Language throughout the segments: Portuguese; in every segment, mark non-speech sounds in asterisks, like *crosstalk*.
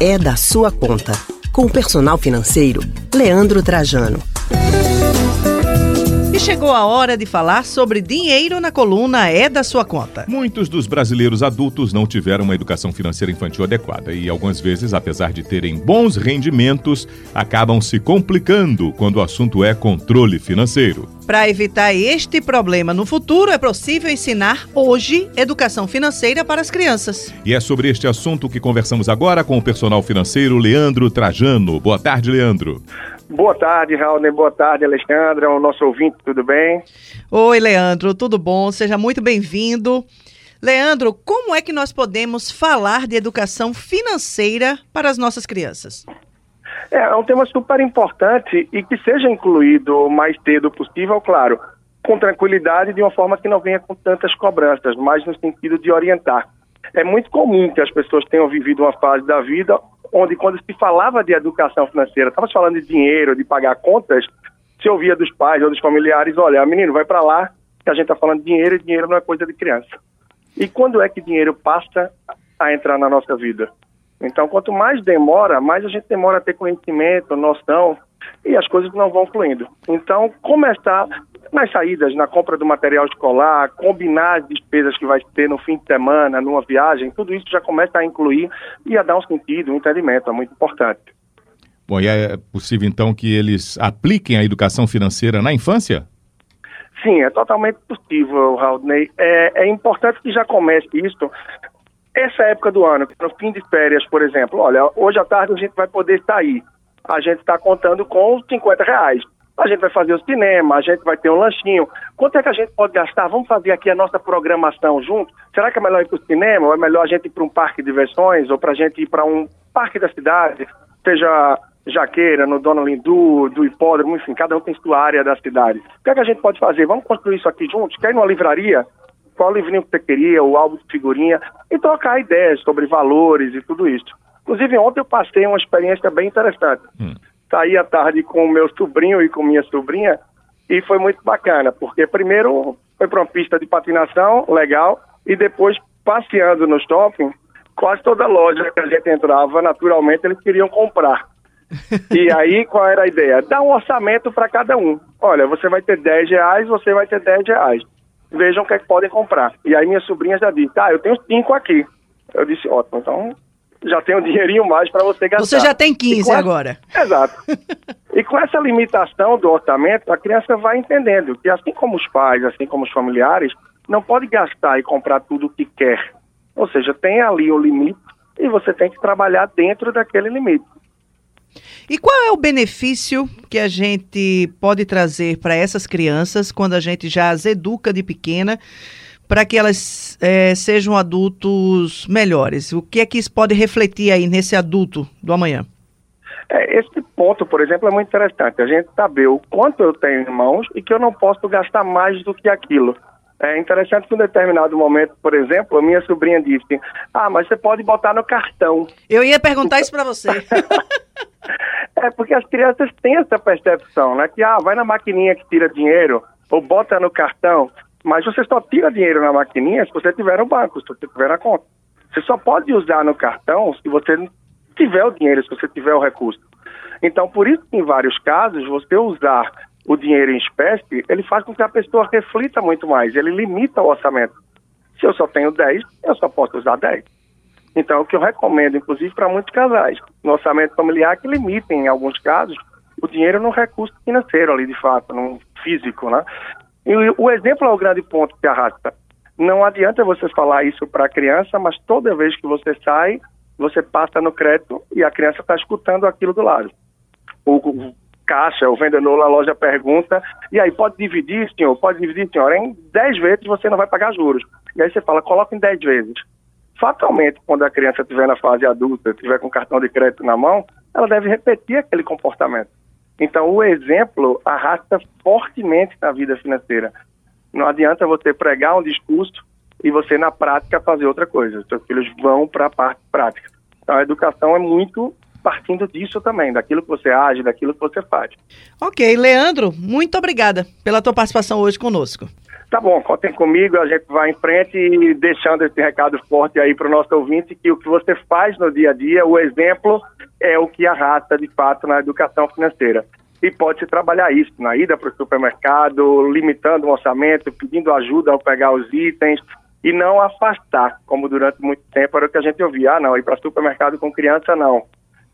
é da sua conta. Com o personal financeiro, Leandro Trajano. E chegou a hora de falar sobre dinheiro na coluna É da Sua Conta. Muitos dos brasileiros adultos não tiveram uma educação financeira infantil adequada e, algumas vezes, apesar de terem bons rendimentos, acabam se complicando quando o assunto é controle financeiro. Para evitar este problema no futuro, é possível ensinar hoje educação financeira para as crianças. E é sobre este assunto que conversamos agora com o personal financeiro Leandro Trajano. Boa tarde, Leandro. Boa tarde, Raul. Boa tarde, Alexandra, o nosso ouvinte, tudo bem? Oi, Leandro, tudo bom? Seja muito bem-vindo. Leandro, como é que nós podemos falar de educação financeira para as nossas crianças? É, é um tema super importante e que seja incluído o mais cedo possível, claro, com tranquilidade, de uma forma que não venha com tantas cobranças, mas no sentido de orientar. É muito comum que as pessoas tenham vivido uma fase da vida onde quando se falava de educação financeira, estava falando de dinheiro, de pagar contas, se ouvia dos pais ou dos familiares, olha, menino, vai para lá, que a gente está falando de dinheiro e dinheiro não é coisa de criança. E quando é que dinheiro passa a entrar na nossa vida? Então, quanto mais demora, mais a gente demora a ter conhecimento, noção, e as coisas não vão fluindo. Então, começar nas saídas, na compra do material escolar, combinar as despesas que vai ter no fim de semana, numa viagem, tudo isso já começa a incluir e a dar um sentido, um entendimento, é muito importante. Bom, e é possível então que eles apliquem a educação financeira na infância? Sim, é totalmente possível, Raudney. É, é importante que já comece isso essa época do ano, no fim de férias, por exemplo. Olha, hoje à tarde a gente vai poder sair. A gente está contando com 50 reais a gente vai fazer o cinema, a gente vai ter um lanchinho. Quanto é que a gente pode gastar? Vamos fazer aqui a nossa programação junto? Será que é melhor ir para o cinema? Ou é melhor a gente ir para um parque de diversões? Ou para a gente ir para um parque da cidade? Seja Jaqueira, no Dona Lindu, do hipódromo, enfim, cada um tem sua área da cidade. O que é que a gente pode fazer? Vamos construir isso aqui juntos? Quer ir numa livraria? Qual livrinho que você queria, o álbum de figurinha? E trocar ideias sobre valores e tudo isso. Inclusive, ontem eu passei uma experiência bem interessante. Hum saí à tarde com o meu sobrinho e com minha sobrinha e foi muito bacana, porque primeiro foi para uma pista de patinação, legal, e depois passeando no shopping, quase toda loja que a gente entrava, naturalmente eles queriam comprar. *laughs* e aí, qual era a ideia? Dar um orçamento para cada um. Olha, você vai ter 10 reais, você vai ter 10 reais. Vejam o que, é que podem comprar. E aí minha sobrinha já disse, ah, eu tenho 5 aqui. Eu disse, ótimo, então já tem um dinheirinho mais para você gastar. Você já tem 15 agora. Exato. e com essa limitação do orçamento, a criança vai entendendo que assim como os pais, assim como os familiares, não pode gastar e comprar tudo o que quer. Ou seja, tem ali o limite e você tem que trabalhar dentro daquele limite. E qual é o benefício que a gente pode trazer para essas crianças quando a gente já as educa de pequena para que elas é, sejam adultos melhores? O que é que isso pode refletir aí nesse adulto do amanhã? É, esse ponto, por exemplo, é muito interessante. A gente saber o quanto eu tenho em mãos e que eu não posso gastar mais do que aquilo. É interessante que em um determinado momento, por exemplo, a minha sobrinha disse: Ah, mas você pode botar no cartão. Eu ia perguntar isso para você. *laughs* é porque as crianças têm essa percepção, né? Que ah, vai na maquininha que tira dinheiro ou bota no cartão. Mas você só tira dinheiro na maquininha se você tiver no banco, se você tiver na conta. Você só pode usar no cartão se você tiver o dinheiro, se você tiver o recurso. Então, por isso em vários casos, você usar o dinheiro em espécie, ele faz com que a pessoa reflita muito mais, ele limita o orçamento. Se eu só tenho 10, eu só posso usar 10. Então, o que eu recomendo, inclusive, para muitos casais, no orçamento familiar, que limitem, em alguns casos, o dinheiro no recurso financeiro ali, de fato, no físico, né? E o exemplo é o grande ponto que arrasta. Não adianta você falar isso para a criança, mas toda vez que você sai, você passa no crédito e a criança está escutando aquilo do lado. O, caixa, o vendedor na loja pergunta, e aí, pode dividir, senhor? Pode dividir, senhor? Em 10 vezes você não vai pagar juros. E aí você fala, coloca em 10 vezes. Fatalmente, quando a criança estiver na fase adulta, estiver com cartão de crédito na mão, ela deve repetir aquele comportamento. Então, o exemplo arrasta fortemente na vida financeira. Não adianta você pregar um discurso e você, na prática, fazer outra coisa. Seus filhos vão para a parte prática. Então, a educação é muito partindo disso também, daquilo que você age, daquilo que você faz. Ok, Leandro, muito obrigada pela tua participação hoje conosco. Tá bom, contem comigo, a gente vai em frente e deixando esse recado forte aí para o nosso ouvinte que o que você faz no dia a dia, o exemplo é o que arrasta de fato na educação financeira. E pode-se trabalhar isso na ida para o supermercado, limitando o orçamento, pedindo ajuda ao pegar os itens e não afastar, como durante muito tempo era o que a gente ouvia. Ah, não, ir para o supermercado com criança, não.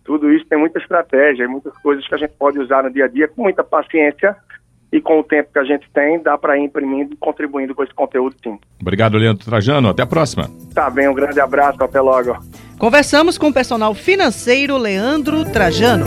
Tudo isso tem muita estratégia, muitas coisas que a gente pode usar no dia a dia com muita paciência e com o tempo que a gente tem, dá para ir imprimindo e contribuindo com esse conteúdo, sim. Obrigado, Leandro Trajano. Até a próxima. Tá bem, um grande abraço, até logo. Conversamos com o personal financeiro Leandro Trajano.